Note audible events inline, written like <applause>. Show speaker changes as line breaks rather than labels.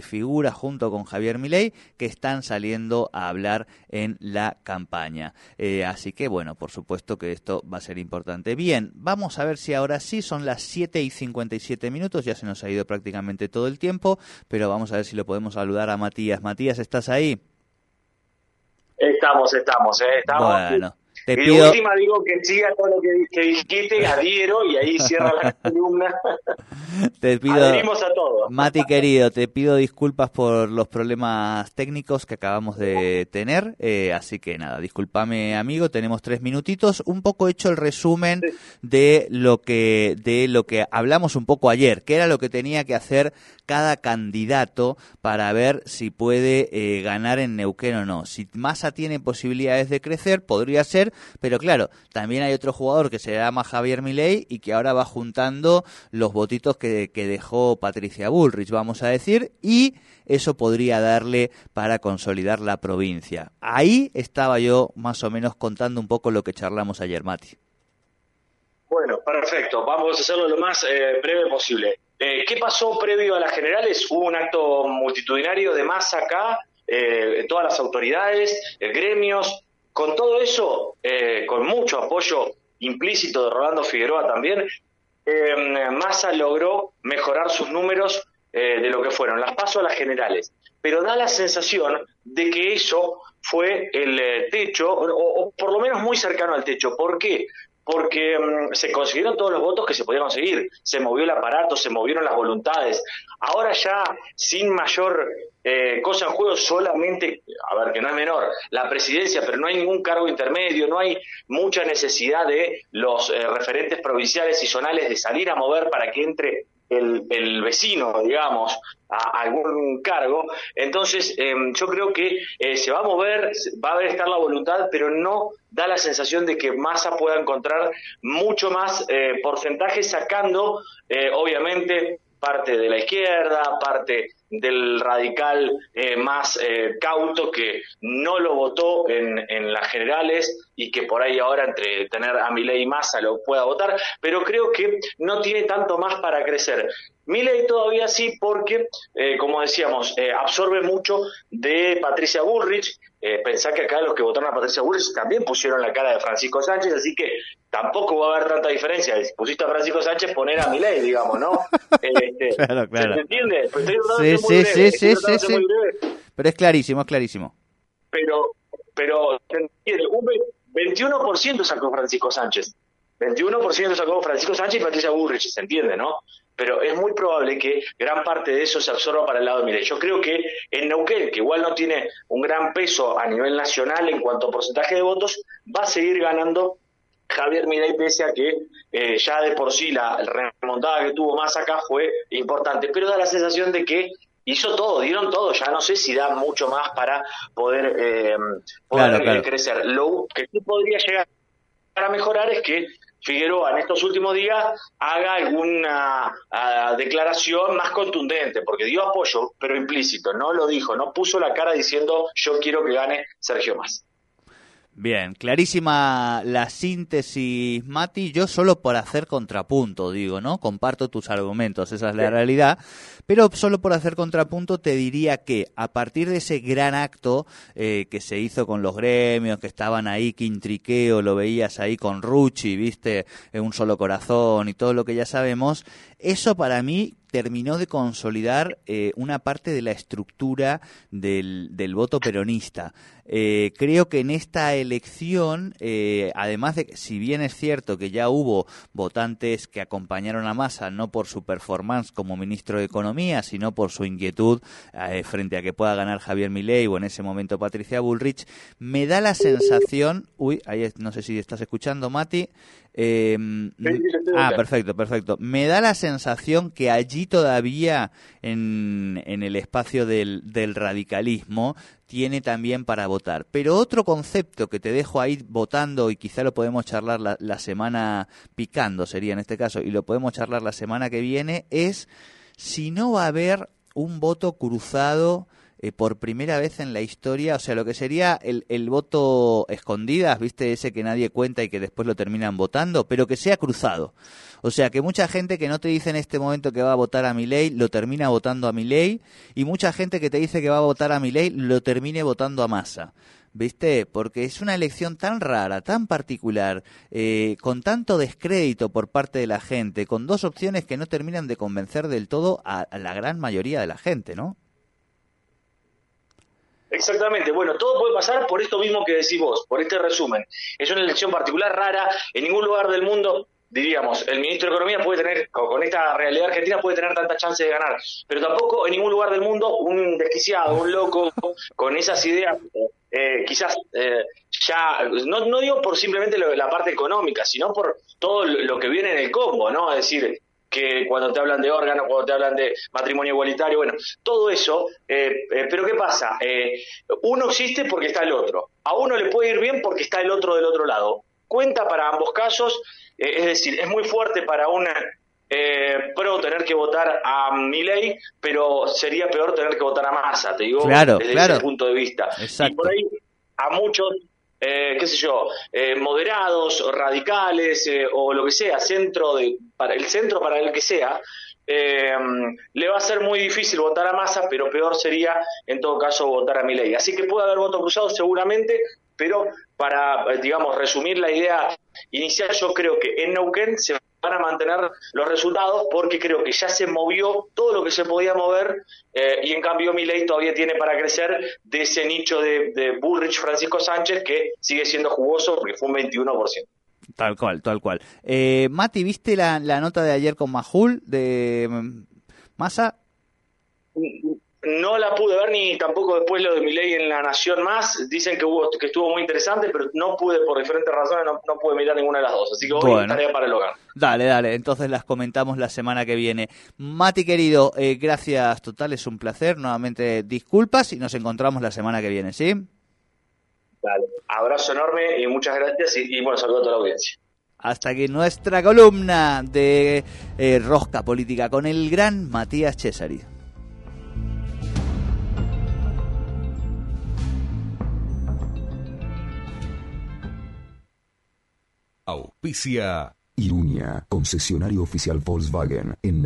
figuras junto con Javier Milei que están saliendo a hablar en la campaña. Eh, así que bueno, por supuesto que esto va a ser importante. Bien, vamos a ver si ahora sí son las 7 y 57 minutos, ya se nos ha ido prácticamente todo el tiempo, pero vamos a ver si lo podemos saludar a Matías. Matías, ¿estás ahí?
Estamos, estamos, ¿eh? estamos.
Bueno.
Te y pido... última digo que siga todo lo que, que dijiste, <laughs> adhiero y ahí cierra la columna. <laughs>
Te pido,
Adherimos a todo.
Mati querido, te pido disculpas por los problemas técnicos que acabamos de tener, eh, así que nada, discúlpame amigo, tenemos tres minutitos, un poco hecho el resumen de lo que de lo que hablamos un poco ayer, que era lo que tenía que hacer cada candidato para ver si puede eh, ganar en Neuquén o no. Si Massa tiene posibilidades de crecer, podría ser pero claro, también hay otro jugador que se llama Javier Milei y que ahora va juntando los votitos que, dejó Patricia Bullrich, vamos a decir, y eso podría darle para consolidar la provincia. Ahí estaba yo más o menos contando un poco lo que charlamos ayer, Mati.
Bueno, perfecto. Vamos a hacerlo lo más eh, breve posible. Eh, ¿Qué pasó previo a las generales? Hubo un acto multitudinario de masa acá, eh, todas las autoridades, gremios, con todo eso, eh, con mucho apoyo implícito de Rolando Figueroa también, eh, Massa logró mejorar sus números eh, de lo que fueron las pasos a las generales. Pero da la sensación de que eso fue el techo, o, por lo menos muy cercano al techo. ¿Por qué? Porque mm, se consiguieron todos los votos que se podían conseguir, se movió el aparato, se movieron las voluntades. Ahora ya, sin mayor eh, cosa en juego, solamente, a ver, que no es menor, la presidencia, pero no hay ningún cargo intermedio, no hay mucha necesidad de los eh, referentes provinciales y zonales de salir a mover para que entre el, vecino, digamos, a, algún cargo. Entonces, em, yo creo que eh, se va a mover, va a estar la voluntad, pero no da la sensación de que Massa pueda encontrar mucho más eh, porcentaje sacando, eh, obviamente, parte de la izquierda, parte del radical eh, más eh, cauto que no lo votó en, en, las generales y que por ahí ahora entre tener a Milei y Massa lo pueda votar, pero creo que no tiene tanto más para crecer. Milei todavía sí porque, eh, como decíamos, absorbe mucho de Patricia Bullrich, pensá que acá los que votaron a Patricia Bullrich también pusieron la cara de Francisco Sánchez, así que tampoco va a haber tanta diferencia. Si pusiste a Francisco Sánchez, poner a Milei, digamos, ¿no? <laughs> Este,
claro, claro.
¿Se entiende?
Pues sí, sí, sí, sí, sí, sí. Pero es clarísimo, es clarísimo.
Pero, pero, Un 21% sacó Francisco Sánchez. 21% sacó Francisco Sánchez y Patricia Burrich, se entiende, ¿no? Pero es muy probable que gran parte de eso se absorba para el lado de Milei. Yo creo que en Neuquén, que igual no tiene un gran peso a nivel nacional en cuanto a porcentaje de votos, va a seguir ganando Javier Milei, pese a que eh, ya de por sí la remontada que tuvo más acá fue importante, pero da la sensación de que hizo todo, dieron todo, ya no sé si da mucho más para poder, eh, eh, crecer. Lo que sí podría llegar a mejorar es que Figueroa en estos últimos días haga alguna ah, declaración más contundente, porque dio apoyo, pero implícito, no lo dijo, no puso la cara diciendo yo quiero que gane Sergio Más.
Bien, clarísima la síntesis, Mati. Yo solo por hacer contrapunto, digo, ¿no? Comparto tus argumentos, esa es la realidad. Pero solo por hacer contrapunto te diría que a partir de ese gran acto eh, que se hizo con los gremios, que estaban ahí, que intriqueo, lo veías ahí con Rucci, viste, en un solo corazón y todo lo que ya sabemos, eso para mí terminó de consolidar eh, una parte de la estructura del, voto peronista. Eh, creo que en esta elección, eh, además de, si bien es cierto que ya hubo votantes que acompañaron a Massa, no por su performance como ministro de Economía, sino por su inquietud frente a que pueda ganar Javier Milei o en ese momento Patricia Bullrich, me da la sensación, uy, ahí no sé si estás escuchando, Mati, eh, ah, perfecto, perfecto. Me da la sensación que allí todavía, en, en el espacio del, del, radicalismo, tiene también para votar. Pero otro concepto que te dejo ahí votando y quizá lo podemos charlar la, la semana picando, sería en este caso, y lo podemos charlar la semana que viene, es si no va a haber un voto cruzado eh, por primera vez en la historia, o sea, lo que sería el, el voto escondidas, viste, ese que nadie cuenta y que después lo terminan votando, pero que sea cruzado. O sea, que mucha gente que no te dice en este momento que va a votar a mi ley, lo termina votando a mi ley, y mucha gente que te dice que va a votar a mi ley, lo termine votando a masa. ¿Viste? Porque es una elección tan rara, tan particular, eh, con tanto descrédito por parte de la gente, con dos opciones que no terminan de convencer del todo a, a la gran mayoría de la gente, ¿no?
Exactamente, bueno, todo puede pasar por esto mismo que decís vos, por este resumen. Es una elección particular, rara, en ningún lugar del mundo diríamos, el ministro de Economía puede tener, con esta realidad argentina, puede tener tanta chance de ganar, pero tampoco en ningún lugar del mundo un desquiciado, un loco, con esas ideas, eh, quizás eh, ya, no, no digo por simplemente la parte económica, sino por todo lo que viene en el combo, ¿no? Es decir, que cuando te hablan de órganos, cuando te hablan de matrimonio igualitario, bueno, todo eso, eh, pero ¿qué pasa? uno existe porque está el otro, a uno le puede ir bien porque está el otro del otro lado, cuenta para ambos casos, eh, es decir, es muy fuerte para una eh, pro tener que votar a Milei, pero sería peor tener que votar a Massa, te digo, desde ese punto de vista. Y por ahí a muchos, eh, qué sé yo, eh, moderados, radicales o lo que sea, centro de, para el centro para el que sea, le va a ser muy difícil votar a Massa, pero peor sería en todo caso votar a Milei. Así que puede haber voto cruzado seguramente, pero para, digamos, resumir la idea inicial, yo creo que en Neuquén se van a mantener los resultados porque creo que ya se movió todo lo que se podía mover eh, y en cambio mi ley todavía tiene para crecer de ese nicho de, de Bullrich Francisco Sánchez que sigue siendo jugoso porque fue un 21%.
Tal cual, tal cual. Eh, Mati, ¿viste la, la nota de ayer con Majul de mm, Massa?
No la pude ver ni tampoco después lo de mi ley en La Nación Más. Dicen que hubo que estuvo muy interesante, pero no pude, por diferentes razones, no, pude mirar ninguna de las dos. Así que hoy tarea para el hogar.
Dale, dale. Entonces las comentamos la semana que viene. Mati, querido, eh, gracias total. Es un placer. Nuevamente disculpas y nos encontramos la semana que viene, ¿sí?
Dale. Abrazo enorme y muchas gracias. Y, bueno, saludo a toda la audiencia
hasta aquí nuestra columna de eh, Rosca Política con el gran Matías Cesari.
Auspicia Iruña, concesionario oficial Volkswagen en